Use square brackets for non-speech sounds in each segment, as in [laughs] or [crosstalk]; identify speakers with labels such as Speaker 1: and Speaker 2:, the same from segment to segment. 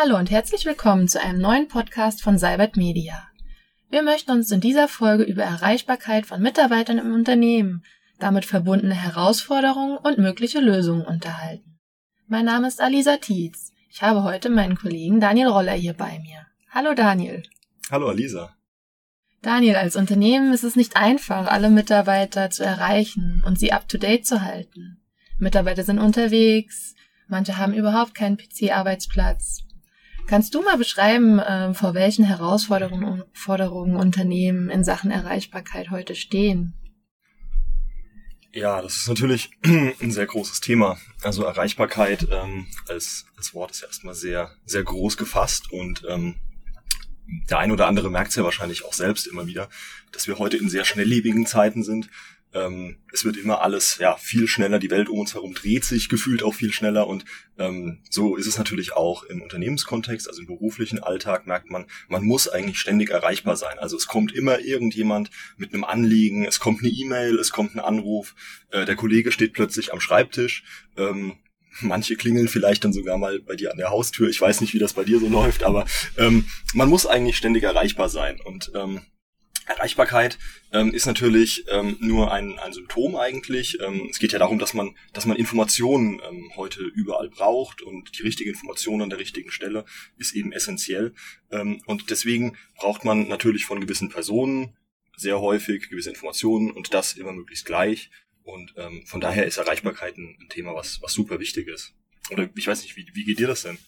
Speaker 1: Hallo und herzlich willkommen zu einem neuen Podcast von Cybert Media. Wir möchten uns in dieser Folge über Erreichbarkeit von Mitarbeitern im Unternehmen, damit verbundene Herausforderungen und mögliche Lösungen unterhalten. Mein Name ist Alisa Tietz. Ich habe heute meinen Kollegen Daniel Roller hier bei mir. Hallo Daniel.
Speaker 2: Hallo Alisa.
Speaker 1: Daniel, als Unternehmen ist es nicht einfach, alle Mitarbeiter zu erreichen und sie up-to-date zu halten. Mitarbeiter sind unterwegs, manche haben überhaupt keinen PC-Arbeitsplatz. Kannst du mal beschreiben, äh, vor welchen Herausforderungen Forderungen Unternehmen in Sachen Erreichbarkeit heute stehen?
Speaker 2: Ja, das ist natürlich [clears throat] ein sehr großes Thema. Also Erreichbarkeit ähm, als, als Wort ist ja erstmal sehr, sehr groß gefasst und ähm, der ein oder andere merkt es ja wahrscheinlich auch selbst immer wieder, dass wir heute in sehr schnelllebigen Zeiten sind. Ähm, es wird immer alles ja viel schneller, die Welt um uns herum dreht sich gefühlt auch viel schneller und ähm, so ist es natürlich auch im Unternehmenskontext, also im beruflichen Alltag merkt man, man muss eigentlich ständig erreichbar sein. Also es kommt immer irgendjemand mit einem Anliegen, es kommt eine E-Mail, es kommt ein Anruf, äh, der Kollege steht plötzlich am Schreibtisch. Ähm, Manche klingeln vielleicht dann sogar mal bei dir an der Haustür. Ich weiß nicht, wie das bei dir so [laughs] läuft, aber ähm, man muss eigentlich ständig erreichbar sein. Und ähm, Erreichbarkeit ähm, ist natürlich ähm, nur ein, ein Symptom eigentlich. Ähm, es geht ja darum, dass man, dass man Informationen ähm, heute überall braucht und die richtige Information an der richtigen Stelle ist eben essentiell. Ähm, und deswegen braucht man natürlich von gewissen Personen sehr häufig gewisse Informationen und das immer möglichst gleich. Und ähm, von daher ist Erreichbarkeit ein, ein, Thema, was, was super wichtig ist. Oder ich weiß nicht, wie, wie geht dir das denn?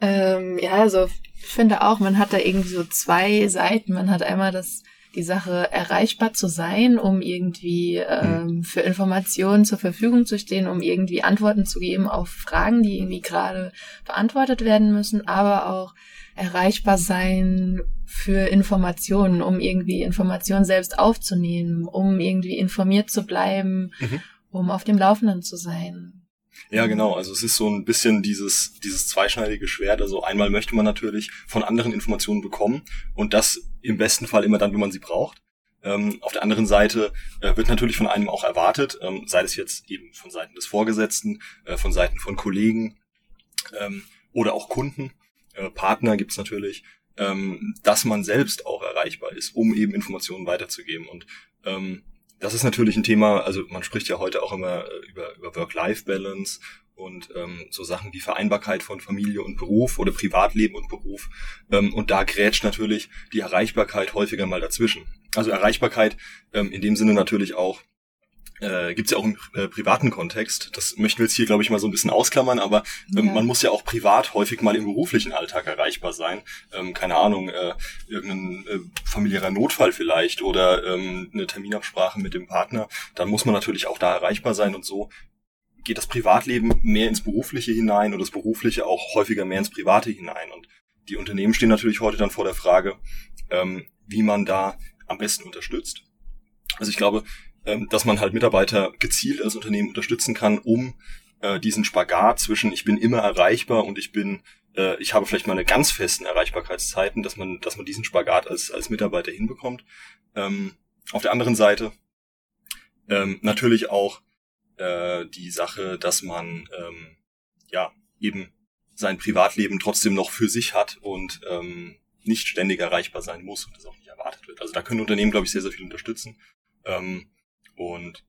Speaker 1: Ähm, ja, also ich finde auch, man hat da irgendwie so zwei Seiten. Man hat einmal das die Sache erreichbar zu sein, um irgendwie ähm, für Informationen zur Verfügung zu stehen, um irgendwie Antworten zu geben auf Fragen, die irgendwie gerade beantwortet werden müssen, aber auch erreichbar sein für Informationen, um irgendwie Informationen selbst aufzunehmen, um irgendwie informiert zu bleiben, mhm. um auf dem Laufenden zu sein.
Speaker 2: Ja, genau. Also es ist so ein bisschen dieses, dieses zweischneidige Schwert. Also einmal möchte man natürlich von anderen Informationen bekommen und das im besten Fall immer dann, wenn man sie braucht. Ähm, auf der anderen Seite äh, wird natürlich von einem auch erwartet, ähm, sei es jetzt eben von Seiten des Vorgesetzten, äh, von Seiten von Kollegen ähm, oder auch Kunden, äh, Partner gibt's natürlich, ähm, dass man selbst auch erreichbar ist, um eben Informationen weiterzugeben. Und ähm, das ist natürlich ein Thema, also man spricht ja heute auch immer äh, über, über Work-Life-Balance und ähm, so Sachen wie Vereinbarkeit von Familie und Beruf oder Privatleben und Beruf. Ähm, und da grätscht natürlich die Erreichbarkeit häufiger mal dazwischen. Also Erreichbarkeit ähm, in dem Sinne natürlich auch äh, gibt es ja auch im äh, privaten Kontext. Das möchten wir jetzt hier, glaube ich, mal so ein bisschen ausklammern, aber ähm, ja. man muss ja auch privat häufig mal im beruflichen Alltag erreichbar sein. Ähm, keine Ahnung, äh, irgendein äh, familiärer Notfall vielleicht oder ähm, eine Terminabsprache mit dem Partner. Dann muss man natürlich auch da erreichbar sein und so geht das Privatleben mehr ins Berufliche hinein und das Berufliche auch häufiger mehr ins Private hinein. Und die Unternehmen stehen natürlich heute dann vor der Frage, ähm, wie man da am besten unterstützt. Also ich glaube, ähm, dass man halt Mitarbeiter gezielt als Unternehmen unterstützen kann, um äh, diesen Spagat zwischen ich bin immer erreichbar und ich bin äh, ich habe vielleicht meine ganz festen Erreichbarkeitszeiten, dass man dass man diesen Spagat als als Mitarbeiter hinbekommt. Ähm, auf der anderen Seite ähm, natürlich auch äh, die Sache, dass man ähm, ja eben sein Privatleben trotzdem noch für sich hat und ähm, nicht ständig erreichbar sein muss und das auch nicht erwartet wird. Also da können Unternehmen, glaube ich, sehr, sehr viel unterstützen. Ähm, und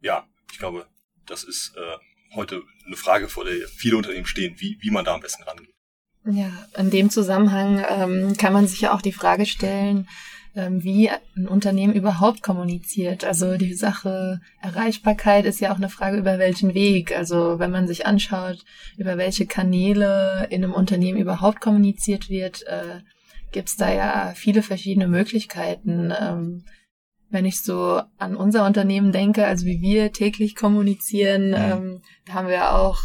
Speaker 2: ja, ich glaube, das ist äh, heute eine Frage, vor der viele Unternehmen stehen, wie, wie man da am besten rangeht.
Speaker 1: Ja, in dem Zusammenhang ähm, kann man sich ja auch die Frage stellen, ähm, wie ein Unternehmen überhaupt kommuniziert. Also die Sache Erreichbarkeit ist ja auch eine Frage, über welchen Weg. Also wenn man sich anschaut, über welche Kanäle in einem Unternehmen überhaupt kommuniziert wird, äh, gibt es da ja viele verschiedene Möglichkeiten. Ähm, wenn ich so an unser Unternehmen denke, also wie wir täglich kommunizieren, ja. ähm, da haben wir auch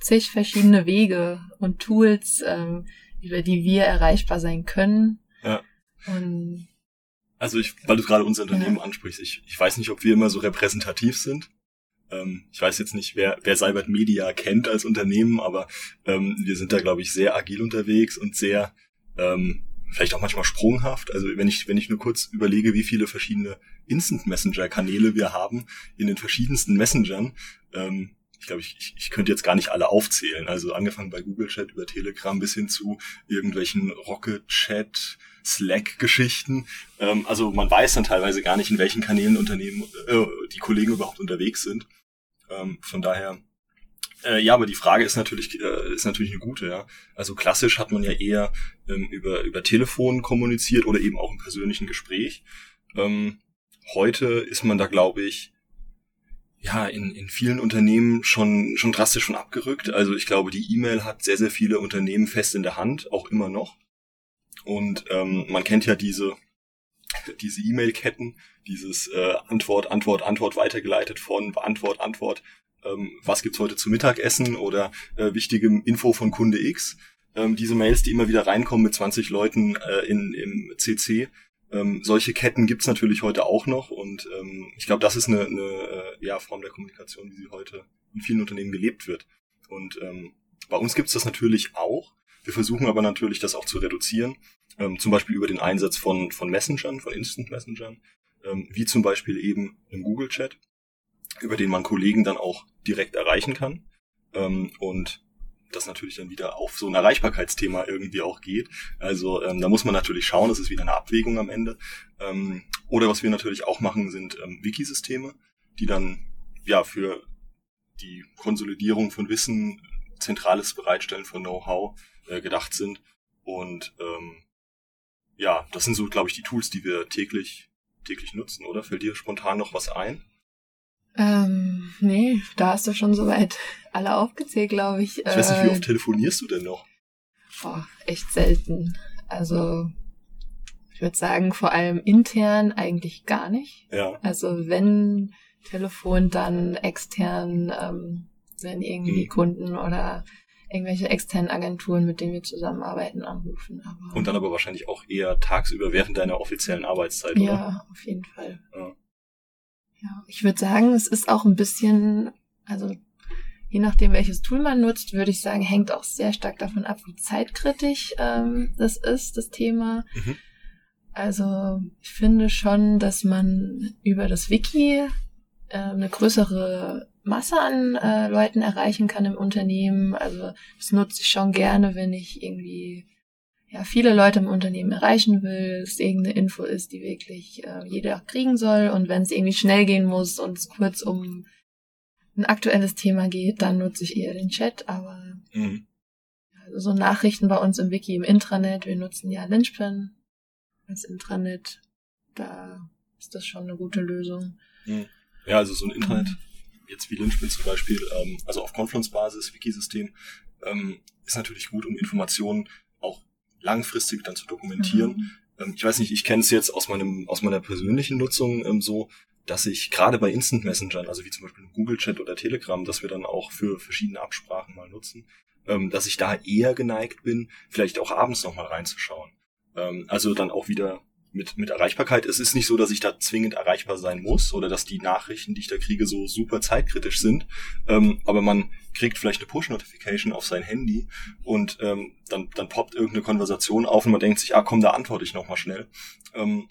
Speaker 1: zig verschiedene Wege und Tools, ähm, über die wir erreichbar sein können.
Speaker 2: Ja. Und also ich, weil du gerade unser Unternehmen ja. ansprichst, ich, ich weiß nicht, ob wir immer so repräsentativ sind. Ähm, ich weiß jetzt nicht, wer, wer Cybert Media kennt als Unternehmen, aber ähm, wir sind da, glaube ich, sehr agil unterwegs und sehr ähm, vielleicht auch manchmal sprunghaft. Also wenn ich, wenn ich nur kurz überlege, wie viele verschiedene Instant Messenger Kanäle wir haben in den verschiedensten Messengern, ähm, ich glaube, ich, ich, könnte jetzt gar nicht alle aufzählen. Also angefangen bei Google Chat über Telegram bis hin zu irgendwelchen Rocket Chat, Slack-Geschichten. Ähm, also man weiß dann teilweise gar nicht, in welchen Kanälen Unternehmen äh, die Kollegen überhaupt unterwegs sind. Ähm, von daher, äh, ja, aber die Frage ist natürlich äh, ist natürlich eine gute. Ja, also klassisch hat man ja eher ähm, über über Telefon kommuniziert oder eben auch im persönlichen Gespräch. Ähm, heute ist man da, glaube ich, ja, in, in vielen Unternehmen schon, schon drastisch von abgerückt. Also ich glaube, die E-Mail hat sehr, sehr viele Unternehmen fest in der Hand, auch immer noch. Und ähm, man kennt ja diese diese E-Mail-Ketten, dieses äh, Antwort, Antwort, Antwort weitergeleitet von Antwort, Antwort, ähm, was gibt's heute zu Mittagessen oder äh, wichtige Info von Kunde X. Ähm, diese Mails, die immer wieder reinkommen mit 20 Leuten äh, in, im CC. Ähm, solche Ketten gibt's natürlich heute auch noch und ähm, ich glaube, das ist eine, eine äh, ja, Form der Kommunikation, wie sie heute in vielen Unternehmen gelebt wird. Und ähm, bei uns gibt's das natürlich auch. Wir versuchen aber natürlich, das auch zu reduzieren, ähm, zum Beispiel über den Einsatz von, von Messengern, von Instant Messengern, ähm, wie zum Beispiel eben im Google Chat, über den man Kollegen dann auch direkt erreichen kann. Ähm, und das natürlich dann wieder auf so ein Erreichbarkeitsthema irgendwie auch geht. Also ähm, da muss man natürlich schauen, das ist wieder eine Abwägung am Ende. Ähm, oder was wir natürlich auch machen, sind ähm, Wikisysteme, die dann ja für die Konsolidierung von Wissen, zentrales Bereitstellen von Know-how äh, gedacht sind. Und ähm, ja, das sind so, glaube ich, die Tools, die wir täglich, täglich nutzen, oder? Fällt dir spontan noch was ein?
Speaker 1: Ähm, nee, da hast du schon soweit alle aufgezählt, glaube ich.
Speaker 2: Ich weiß nicht, wie oft äh, telefonierst du denn noch?
Speaker 1: Boah, echt selten. Also, ich würde sagen, vor allem intern eigentlich gar nicht.
Speaker 2: Ja.
Speaker 1: Also, wenn Telefon, dann extern, ähm, wenn irgendwie mhm. Kunden oder irgendwelche externen Agenturen, mit denen wir zusammenarbeiten, anrufen.
Speaker 2: Aber Und dann aber wahrscheinlich auch eher tagsüber während deiner offiziellen Arbeitszeit,
Speaker 1: oder? Ja, auf jeden Fall. Ja, ja ich würde sagen, es ist auch ein bisschen, also je nachdem, welches Tool man nutzt, würde ich sagen, hängt auch sehr stark davon ab, wie zeitkritisch ähm, das ist, das Thema. Mhm. Also ich finde schon, dass man über das Wiki äh, eine größere Masse an äh, Leuten erreichen kann im Unternehmen. Also das nutze ich schon gerne, wenn ich irgendwie ja viele Leute im Unternehmen erreichen will, es irgendeine Info ist, die wirklich äh, jeder kriegen soll und wenn es irgendwie schnell gehen muss und es kurz um ein aktuelles Thema geht, dann nutze ich eher den Chat, aber mhm. also so Nachrichten bei uns im Wiki im Intranet, wir nutzen ja Lynchpin als Intranet, da ist das schon eine gute Lösung.
Speaker 2: Mhm. Ja, also so ein Intranet mhm jetzt wie Lynchpin zum Beispiel, ähm, also auf Confluence-Basis, Wikisystem, ähm, ist natürlich gut, um Informationen langfristig dann zu dokumentieren. Mhm. Ähm, ich weiß nicht, ich kenne es jetzt aus meinem aus meiner persönlichen Nutzung ähm, so, dass ich gerade bei Instant Messengern, also wie zum Beispiel Google Chat oder Telegram, dass wir dann auch für verschiedene Absprachen mal nutzen, ähm, dass ich da eher geneigt bin, vielleicht auch abends nochmal reinzuschauen. Also dann auch wieder mit, mit Erreichbarkeit. Es ist nicht so, dass ich da zwingend erreichbar sein muss oder dass die Nachrichten, die ich da kriege, so super zeitkritisch sind. Ähm, aber man kriegt vielleicht eine Push-Notification auf sein Handy und ähm, dann, dann poppt irgendeine Konversation auf und man denkt sich, ah komm, da antworte ich nochmal schnell. Ähm,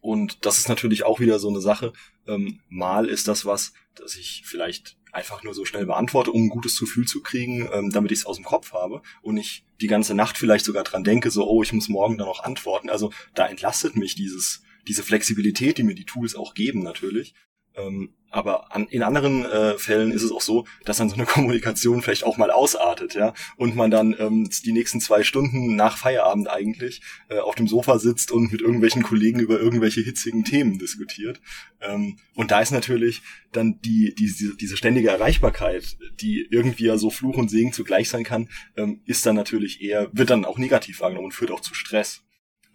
Speaker 2: und das ist natürlich auch wieder so eine Sache. Ähm, mal ist das was, dass ich vielleicht einfach nur so schnell beantworte, um ein gutes Gefühl zu kriegen, ähm, damit ich es aus dem Kopf habe und ich die ganze Nacht vielleicht sogar dran denke, so, oh, ich muss morgen dann noch antworten. Also da entlastet mich dieses, diese Flexibilität, die mir die Tools auch geben natürlich. Ähm, aber an, in anderen äh, Fällen ist es auch so, dass dann so eine [laughs] Kommunikation vielleicht auch mal ausartet, ja, und man dann ähm, die nächsten zwei Stunden nach Feierabend eigentlich äh, auf dem Sofa sitzt und mit irgendwelchen Kollegen über irgendwelche hitzigen Themen diskutiert. Ähm, und da ist natürlich dann die, die diese, diese ständige Erreichbarkeit, die irgendwie ja so Fluch und Segen zugleich sein kann, ähm, ist dann natürlich eher, wird dann auch negativ wahrgenommen und führt auch zu Stress.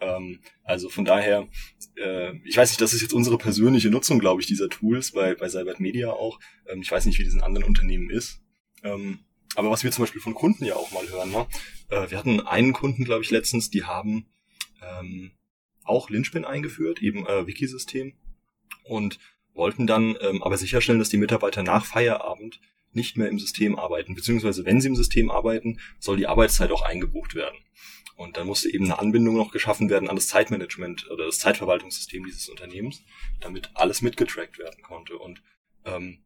Speaker 2: Ähm, also von daher, äh, ich weiß nicht, das ist jetzt unsere persönliche Nutzung, glaube ich, dieser Tools bei, bei Cybert Media auch. Ähm, ich weiß nicht, wie das in anderen Unternehmen ist. Ähm, aber was wir zum Beispiel von Kunden ja auch mal hören, ne? äh, wir hatten einen Kunden, glaube ich, letztens, die haben ähm, auch Lynchpin eingeführt, eben äh, Wikisystem, und wollten dann ähm, aber sicherstellen, dass die Mitarbeiter nach Feierabend nicht mehr im System arbeiten, beziehungsweise wenn sie im System arbeiten, soll die Arbeitszeit auch eingebucht werden. Und dann musste eben eine Anbindung noch geschaffen werden an das Zeitmanagement oder das Zeitverwaltungssystem dieses Unternehmens, damit alles mitgetrackt werden konnte. Und ähm,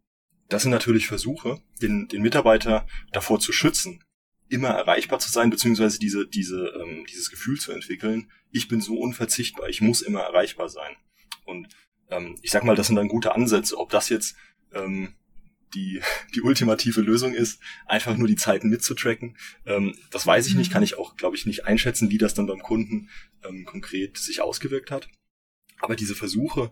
Speaker 2: das sind natürlich Versuche, den, den Mitarbeiter davor zu schützen, immer erreichbar zu sein, beziehungsweise diese, diese, ähm, dieses Gefühl zu entwickeln, ich bin so unverzichtbar, ich muss immer erreichbar sein. Und ähm, ich sag mal, das sind dann gute Ansätze. Ob das jetzt ähm, die, die ultimative Lösung ist, einfach nur die Zeiten mitzutracken, ähm, das weiß ich nicht, mhm. kann ich auch, glaube ich, nicht einschätzen, wie das dann beim Kunden ähm, konkret sich ausgewirkt hat. Aber diese Versuche,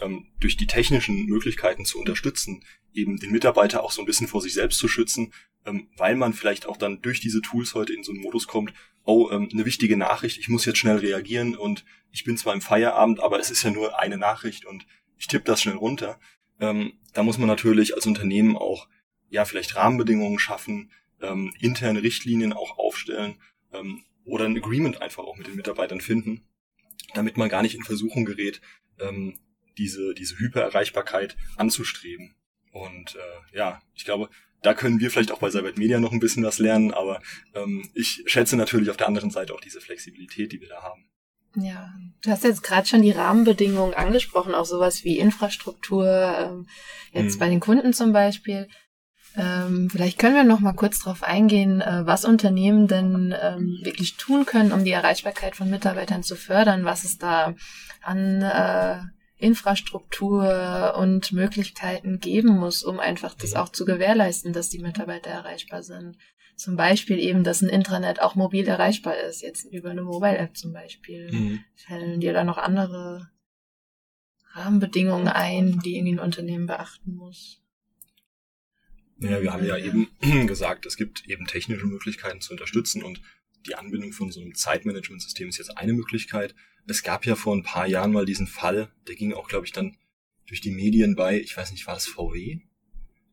Speaker 2: ähm, durch die technischen Möglichkeiten zu unterstützen, eben den Mitarbeiter auch so ein bisschen vor sich selbst zu schützen, ähm, weil man vielleicht auch dann durch diese Tools heute in so einen Modus kommt, oh, ähm, eine wichtige Nachricht, ich muss jetzt schnell reagieren und ich bin zwar im Feierabend, aber es ist ja nur eine Nachricht und ich tippe das schnell runter. Ähm, da muss man natürlich als Unternehmen auch ja vielleicht Rahmenbedingungen schaffen, ähm, interne Richtlinien auch aufstellen ähm, oder ein Agreement einfach auch mit den Mitarbeitern finden, damit man gar nicht in Versuchung gerät, ähm, diese, diese Hypererreichbarkeit anzustreben. Und äh, ja, ich glaube, da können wir vielleicht auch bei Cybert Media noch ein bisschen was lernen, aber ähm, ich schätze natürlich auf der anderen Seite auch diese Flexibilität, die wir da haben.
Speaker 1: Ja, du hast jetzt gerade schon die Rahmenbedingungen angesprochen, auch sowas wie Infrastruktur, ähm, jetzt hm. bei den Kunden zum Beispiel. Ähm, vielleicht können wir noch mal kurz darauf eingehen, äh, was Unternehmen denn ähm, wirklich tun können, um die Erreichbarkeit von Mitarbeitern zu fördern, was es da an äh, Infrastruktur und Möglichkeiten geben muss, um einfach das auch zu gewährleisten, dass die Mitarbeiter erreichbar sind. Zum Beispiel eben, dass ein Intranet auch mobil erreichbar ist, jetzt über eine Mobile-App zum Beispiel. Mhm. Fällen dir da noch andere Rahmenbedingungen ein, die irgendwie ein Unternehmen beachten muss?
Speaker 2: Ja, wir haben ja eben [clears throat] gesagt, es gibt eben technische Möglichkeiten zu unterstützen und die Anbindung von so einem Zeitmanagementsystem ist jetzt eine Möglichkeit. Es gab ja vor ein paar Jahren mal diesen Fall, der ging auch, glaube ich, dann durch die Medien bei, ich weiß nicht, war das VW?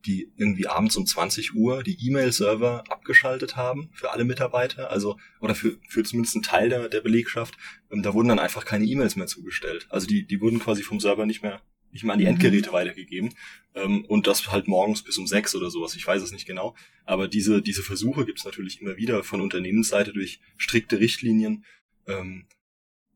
Speaker 2: Die irgendwie abends um 20 Uhr die E-Mail-Server abgeschaltet haben für alle Mitarbeiter, also, oder für, für zumindest einen Teil der, der Belegschaft. Und da wurden dann einfach keine E-Mails mehr zugestellt. Also die, die wurden quasi vom Server nicht mehr nicht mal an die mhm. Endgeräte mhm. weitergegeben. Ähm, und das halt morgens bis um sechs oder sowas. Ich weiß es nicht genau. Aber diese, diese Versuche gibt es natürlich immer wieder von Unternehmensseite durch strikte Richtlinien, ähm,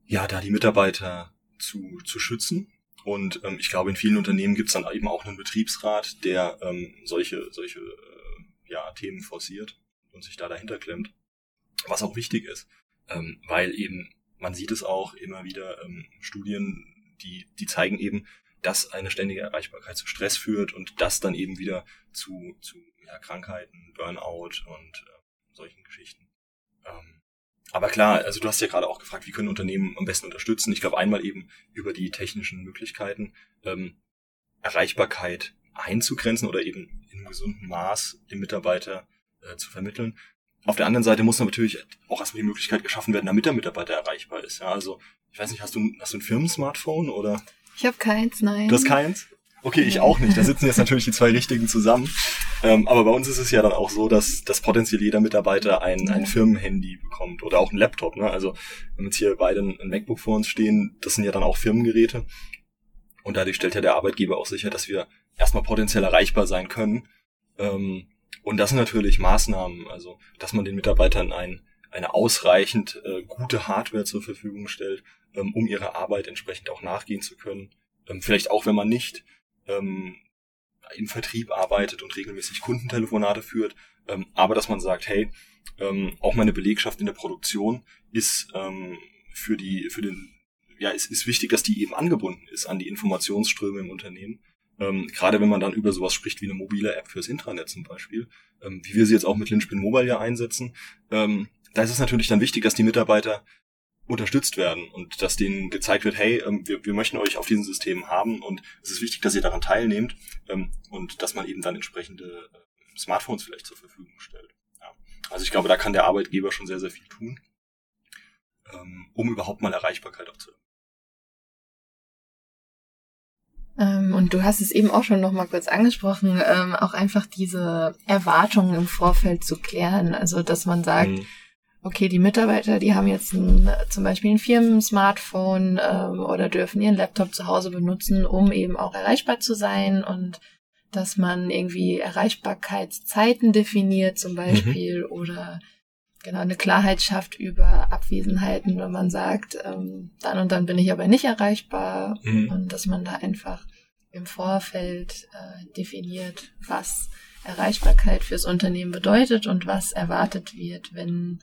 Speaker 2: ja, da die Mitarbeiter zu, zu schützen. Und ähm, ich glaube, in vielen Unternehmen gibt es dann eben auch einen Betriebsrat, der ähm, solche, solche äh, ja, Themen forciert und sich da dahinter klemmt. Was auch wichtig ist, ähm, weil eben, man sieht es auch immer wieder, ähm, Studien, die, die zeigen eben, dass eine ständige Erreichbarkeit zu Stress führt und das dann eben wieder zu, zu ja, Krankheiten, Burnout und äh, solchen Geschichten. Ähm, aber klar, also du hast ja gerade auch gefragt, wie können Unternehmen am besten unterstützen. Ich glaube einmal eben über die technischen Möglichkeiten ähm, Erreichbarkeit einzugrenzen oder eben in einem gesunden Maß dem Mitarbeiter äh, zu vermitteln. Auf der anderen Seite muss natürlich auch erstmal die Möglichkeit geschaffen werden, damit der Mitarbeiter erreichbar ist. Ja, also ich weiß nicht, hast du, hast du ein Firmensmartphone oder
Speaker 1: ich habe keins, nein.
Speaker 2: Du hast keins? Okay, ich auch nicht. Da sitzen jetzt natürlich die zwei Richtigen zusammen. Ähm, aber bei uns ist es ja dann auch so, dass, dass potenziell jeder Mitarbeiter ein, ein Firmenhandy bekommt oder auch ein Laptop. Ne? Also wenn jetzt hier beide ein MacBook vor uns stehen, das sind ja dann auch Firmengeräte. Und dadurch stellt ja der Arbeitgeber auch sicher, dass wir erstmal potenziell erreichbar sein können. Ähm, und das sind natürlich Maßnahmen, also dass man den Mitarbeitern ein, eine ausreichend äh, gute Hardware zur Verfügung stellt, ähm, um ihrer Arbeit entsprechend auch nachgehen zu können. Ähm, vielleicht auch, wenn man nicht ähm, im Vertrieb arbeitet und regelmäßig Kundentelefonate führt, ähm, aber dass man sagt, hey, ähm, auch meine Belegschaft in der Produktion ist ähm, für die, für den, ja, es ist wichtig, dass die eben angebunden ist an die Informationsströme im Unternehmen. Ähm, gerade wenn man dann über sowas spricht wie eine mobile App fürs Intranet zum Beispiel, ähm, wie wir sie jetzt auch mit Lynchpin Mobile ja einsetzen, ähm, da ist es natürlich dann wichtig, dass die Mitarbeiter unterstützt werden und dass denen gezeigt wird, hey, ähm, wir, wir möchten euch auf diesem System haben und es ist wichtig, dass ihr daran teilnehmt ähm, und dass man eben dann entsprechende äh, Smartphones vielleicht zur Verfügung stellt. Ja. Also ich glaube, da kann der Arbeitgeber schon sehr, sehr viel tun, ähm, um überhaupt mal Erreichbarkeit auch zu
Speaker 1: und du hast es eben auch schon noch mal kurz angesprochen, auch einfach diese Erwartungen im Vorfeld zu klären. Also, dass man sagt, mhm okay, die Mitarbeiter, die haben jetzt ein, zum Beispiel ein Firmen-Smartphone ähm, oder dürfen ihren Laptop zu Hause benutzen, um eben auch erreichbar zu sein und dass man irgendwie Erreichbarkeitszeiten definiert zum Beispiel mhm. oder genau eine Klarheit schafft über Abwesenheiten, wenn man sagt, ähm, dann und dann bin ich aber nicht erreichbar mhm. und dass man da einfach im Vorfeld äh, definiert, was Erreichbarkeit fürs Unternehmen bedeutet und was erwartet wird, wenn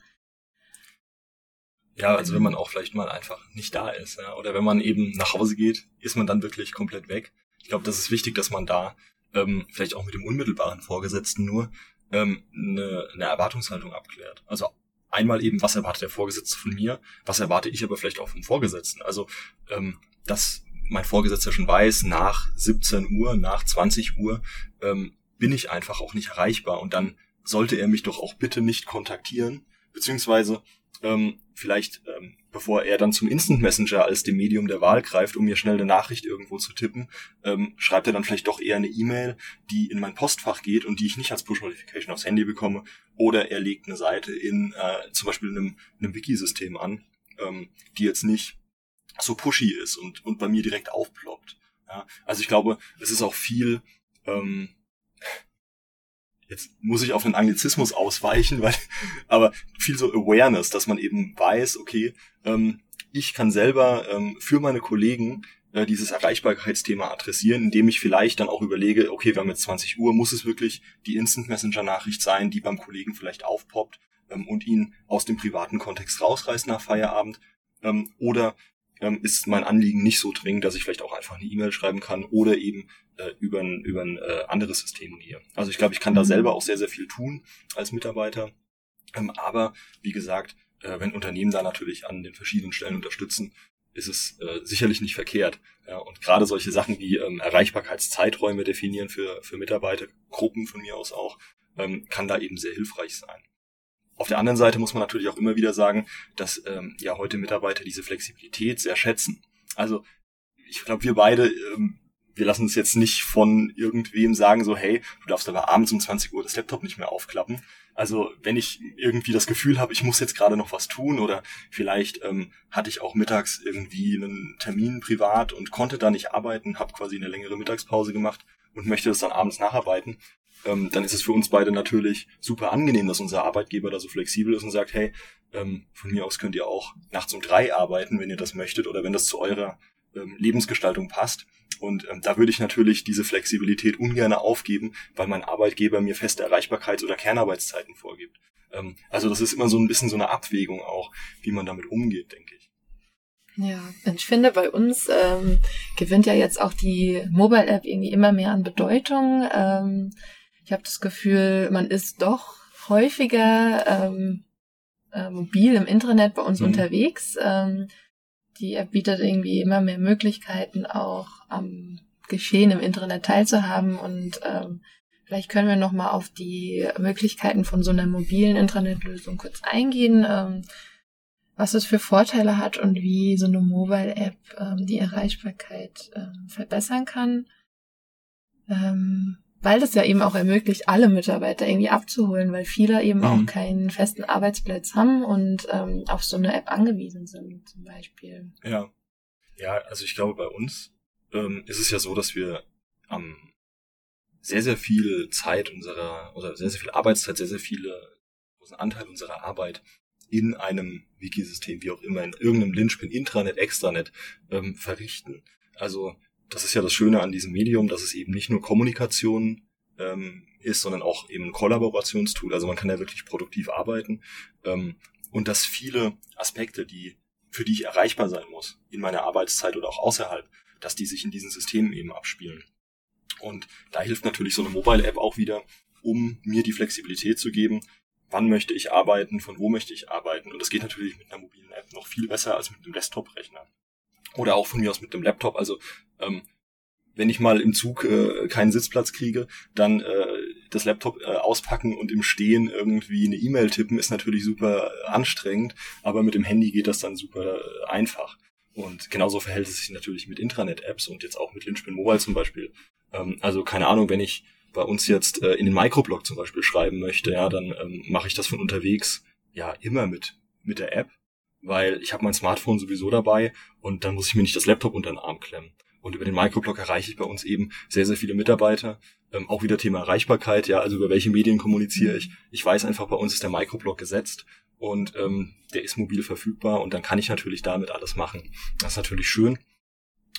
Speaker 2: ja, also wenn man auch vielleicht mal einfach nicht da ist, ja, oder wenn man eben nach Hause geht, ist man dann wirklich komplett weg. Ich glaube, das ist wichtig, dass man da ähm, vielleicht auch mit dem unmittelbaren Vorgesetzten nur ähm, eine, eine Erwartungshaltung abklärt. Also einmal eben, was erwartet der Vorgesetzte von mir, was erwarte ich aber vielleicht auch vom Vorgesetzten. Also ähm, dass mein Vorgesetzter schon weiß, nach 17 Uhr, nach 20 Uhr ähm, bin ich einfach auch nicht erreichbar und dann sollte er mich doch auch bitte nicht kontaktieren, beziehungsweise ähm, vielleicht, ähm, bevor er dann zum Instant Messenger als dem Medium der Wahl greift, um mir schnell eine Nachricht irgendwo zu tippen, ähm, schreibt er dann vielleicht doch eher eine E-Mail, die in mein Postfach geht und die ich nicht als Push-Notification aufs Handy bekomme, oder er legt eine Seite in äh, zum Beispiel einem, einem Wiki-System an, ähm, die jetzt nicht so pushy ist und, und bei mir direkt aufploppt. Ja? Also ich glaube, es ist auch viel, ähm, jetzt muss ich auf einen Anglizismus ausweichen, weil, [laughs] aber viel so Awareness, dass man eben weiß, okay, ähm, ich kann selber ähm, für meine Kollegen äh, dieses Erreichbarkeitsthema adressieren, indem ich vielleicht dann auch überlege, okay, wir haben jetzt 20 Uhr, muss es wirklich die Instant Messenger Nachricht sein, die beim Kollegen vielleicht aufpoppt ähm, und ihn aus dem privaten Kontext rausreißt nach Feierabend, ähm, oder ähm, ist mein Anliegen nicht so dringend, dass ich vielleicht auch einfach eine E-Mail schreiben kann oder eben äh, über ein, über ein äh, anderes System gehe. Also ich glaube, ich kann da mhm. selber auch sehr, sehr viel tun als Mitarbeiter. Ähm, aber wie gesagt, äh, wenn Unternehmen da natürlich an den verschiedenen Stellen unterstützen, ist es äh, sicherlich nicht verkehrt. Ja, und gerade solche Sachen wie ähm, Erreichbarkeitszeiträume definieren für, für Mitarbeitergruppen von mir aus auch, ähm, kann da eben sehr hilfreich sein. Auf der anderen Seite muss man natürlich auch immer wieder sagen, dass ähm, ja heute Mitarbeiter diese Flexibilität sehr schätzen. Also ich glaube, wir beide, ähm, wir lassen uns jetzt nicht von irgendwem sagen, so, hey, du darfst aber abends um 20 Uhr das Laptop nicht mehr aufklappen. Also wenn ich irgendwie das Gefühl habe, ich muss jetzt gerade noch was tun oder vielleicht ähm, hatte ich auch mittags irgendwie einen Termin privat und konnte da nicht arbeiten, habe quasi eine längere Mittagspause gemacht und möchte das dann abends nacharbeiten, ähm, dann ist es für uns beide natürlich super angenehm, dass unser Arbeitgeber da so flexibel ist und sagt, hey, ähm, von mir aus könnt ihr auch nachts um drei arbeiten, wenn ihr das möchtet oder wenn das zu eurer ähm, Lebensgestaltung passt. Und ähm, da würde ich natürlich diese Flexibilität ungern aufgeben, weil mein Arbeitgeber mir feste Erreichbarkeits- oder Kernarbeitszeiten vorgibt. Ähm, also das ist immer so ein bisschen so eine Abwägung auch, wie man damit umgeht, denke ich.
Speaker 1: Ja, ich finde, bei uns ähm, gewinnt ja jetzt auch die Mobile-App irgendwie immer mehr an Bedeutung. Ähm, ich habe das Gefühl, man ist doch häufiger ähm, äh, mobil im Internet bei uns mhm. unterwegs. Ähm, die App bietet irgendwie immer mehr Möglichkeiten, auch am Geschehen im Internet teilzuhaben und ähm, vielleicht können wir noch mal auf die Möglichkeiten von so einer mobilen Intranet-Lösung kurz eingehen, ähm, was es für Vorteile hat und wie so eine Mobile-App ähm, die Erreichbarkeit ähm, verbessern kann. Ähm, weil das ja eben auch ermöglicht, alle Mitarbeiter irgendwie abzuholen, weil viele eben mhm. auch keinen festen Arbeitsplatz haben und ähm, auf so eine App angewiesen sind, zum Beispiel.
Speaker 2: Ja. Ja, also ich glaube, bei uns ähm, ist es ja so, dass wir ähm, sehr, sehr viel Zeit unserer, oder sehr, sehr viel Arbeitszeit, sehr, sehr viele großen Anteil unserer Arbeit in einem Wikisystem, wie auch immer, in irgendeinem Linchpin, Intranet, Extranet ähm, verrichten. Also das ist ja das Schöne an diesem Medium, dass es eben nicht nur Kommunikation ähm, ist, sondern auch eben ein Kollaborationstool. Also man kann ja wirklich produktiv arbeiten. Ähm, und dass viele Aspekte, die, für die ich erreichbar sein muss, in meiner Arbeitszeit oder auch außerhalb, dass die sich in diesen Systemen eben abspielen. Und da hilft natürlich so eine Mobile-App auch wieder, um mir die Flexibilität zu geben, wann möchte ich arbeiten, von wo möchte ich arbeiten. Und das geht natürlich mit einer mobilen App noch viel besser als mit einem Desktop-Rechner. Oder auch von mir aus mit einem Laptop. Also ähm, wenn ich mal im Zug äh, keinen Sitzplatz kriege, dann äh, das Laptop äh, auspacken und im Stehen irgendwie eine E-Mail tippen, ist natürlich super anstrengend, aber mit dem Handy geht das dann super äh, einfach. Und genauso verhält es sich natürlich mit Intranet-Apps und jetzt auch mit Lynchpin Mobile zum Beispiel. Ähm, also keine Ahnung, wenn ich bei uns jetzt äh, in den Microblog zum Beispiel schreiben möchte, ja, dann ähm, mache ich das von unterwegs ja immer mit mit der App weil ich habe mein Smartphone sowieso dabei und dann muss ich mir nicht das Laptop unter den Arm klemmen. Und über den Microblog erreiche ich bei uns eben sehr, sehr viele Mitarbeiter. Ähm, auch wieder Thema Erreichbarkeit, ja, also über welche Medien kommuniziere mhm. ich. Ich weiß einfach, bei uns ist der Microblog gesetzt und ähm, der ist mobil verfügbar und dann kann ich natürlich damit alles machen. Das ist natürlich schön.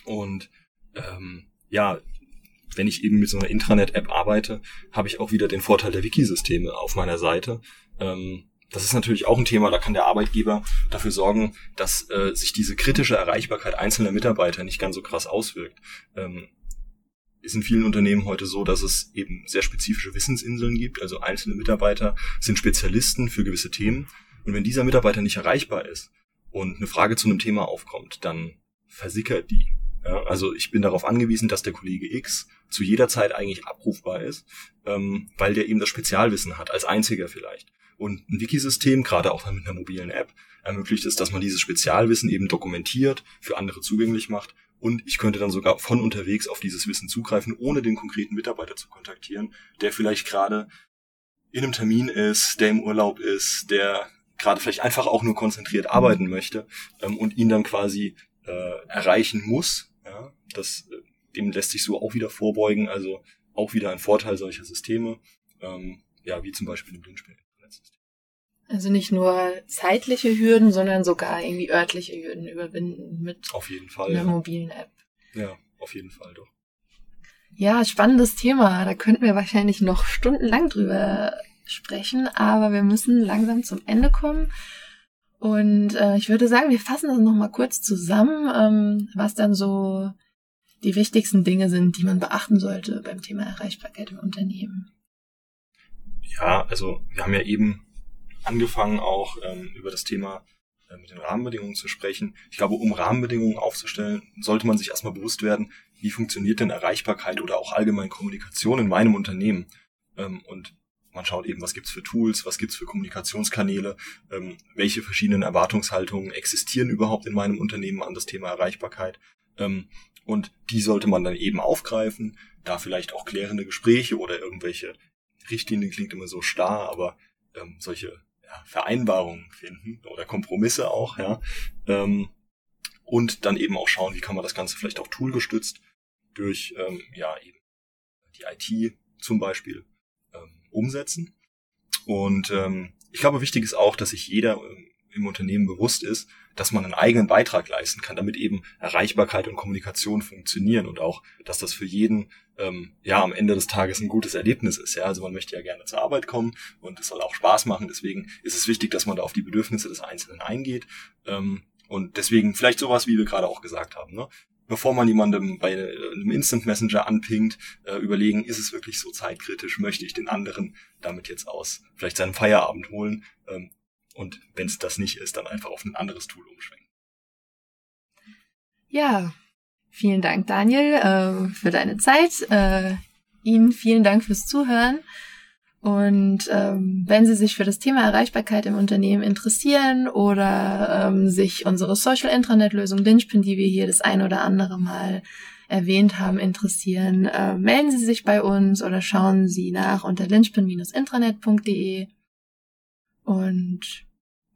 Speaker 2: Und ähm, ja, wenn ich eben mit so einer Intranet-App arbeite, habe ich auch wieder den Vorteil der Wikisysteme auf meiner Seite. Ähm, das ist natürlich auch ein Thema, da kann der Arbeitgeber dafür sorgen, dass äh, sich diese kritische Erreichbarkeit einzelner Mitarbeiter nicht ganz so krass auswirkt. Ähm, ist in vielen Unternehmen heute so, dass es eben sehr spezifischeWissensinseln gibt. Also einzelne Mitarbeiter sind Spezialisten für gewisse Themen. Und wenn dieser Mitarbeiter nicht erreichbar ist und eine Frage zu einem Thema aufkommt, dann versickert die. Ja, also ich bin darauf angewiesen, dass der Kollege X zu jeder Zeit eigentlich abrufbar ist, ähm, weil der eben das Spezialwissen hat, als einziger vielleicht. Und ein Wikisystem, gerade auch mit einer mobilen App, ermöglicht es, dass man dieses Spezialwissen eben dokumentiert, für andere zugänglich macht und ich könnte dann sogar von unterwegs auf dieses Wissen zugreifen, ohne den konkreten Mitarbeiter zu kontaktieren, der vielleicht gerade in einem Termin ist, der im Urlaub ist, der gerade vielleicht einfach auch nur konzentriert arbeiten möchte ähm, und ihn dann quasi äh, erreichen muss. Ja, das, äh, dem lässt sich so auch wieder vorbeugen, also auch wieder ein Vorteil solcher Systeme, ähm, ja, wie zum Beispiel im Blindspiel.
Speaker 1: Also nicht nur zeitliche Hürden, sondern sogar irgendwie örtliche Hürden überwinden mit
Speaker 2: auf jeden Fall,
Speaker 1: einer
Speaker 2: ja.
Speaker 1: mobilen App.
Speaker 2: Ja, auf jeden Fall doch.
Speaker 1: Ja, spannendes Thema. Da könnten wir wahrscheinlich noch stundenlang drüber sprechen, aber wir müssen langsam zum Ende kommen. Und äh, ich würde sagen, wir fassen das nochmal kurz zusammen, ähm, was dann so die wichtigsten Dinge sind, die man beachten sollte beim Thema Erreichbarkeit im Unternehmen.
Speaker 2: Ja, also wir haben ja eben angefangen, auch ähm, über das Thema äh, mit den Rahmenbedingungen zu sprechen. Ich glaube, um Rahmenbedingungen aufzustellen, sollte man sich erstmal bewusst werden, wie funktioniert denn Erreichbarkeit oder auch allgemein Kommunikation in meinem Unternehmen. Ähm, und man schaut eben, was gibt's für Tools, was gibt's für Kommunikationskanäle, ähm, welche verschiedenen Erwartungshaltungen existieren überhaupt in meinem Unternehmen an das Thema Erreichbarkeit. Ähm, und die sollte man dann eben aufgreifen, da vielleicht auch klärende Gespräche oder irgendwelche Richtlinien klingt immer so starr, aber ähm, solche ja, Vereinbarungen finden oder Kompromisse auch, ja. Ähm, und dann eben auch schauen, wie kann man das Ganze vielleicht auch toolgestützt durch ähm, ja eben die IT zum Beispiel ähm, umsetzen. Und ähm, ich glaube, wichtig ist auch, dass sich jeder ähm, im Unternehmen bewusst ist, dass man einen eigenen Beitrag leisten kann, damit eben Erreichbarkeit und Kommunikation funktionieren und auch, dass das für jeden ähm, ja am Ende des Tages ein gutes Erlebnis ist. Ja, also man möchte ja gerne zur Arbeit kommen und es soll auch Spaß machen. Deswegen ist es wichtig, dass man da auf die Bedürfnisse des Einzelnen eingeht. Ähm, und deswegen vielleicht sowas, wie wir gerade auch gesagt haben. Ne? bevor man jemandem bei einem Instant Messenger anpingt, äh, überlegen, ist es wirklich so zeitkritisch, möchte ich den anderen damit jetzt aus vielleicht seinem Feierabend holen ähm, und wenn es das nicht ist, dann einfach auf ein anderes Tool umschwenken.
Speaker 1: Ja, Vielen Dank, Daniel, äh, für deine Zeit. Äh, Ihnen vielen Dank fürs Zuhören. Und ähm, wenn Sie sich für das Thema Erreichbarkeit im Unternehmen interessieren oder ähm, sich unsere Social Intranet Lösung Lynchpin, die wir hier das ein oder andere Mal erwähnt haben, interessieren, äh, melden Sie sich bei uns oder schauen Sie nach unter lynchpin-intranet.de. Und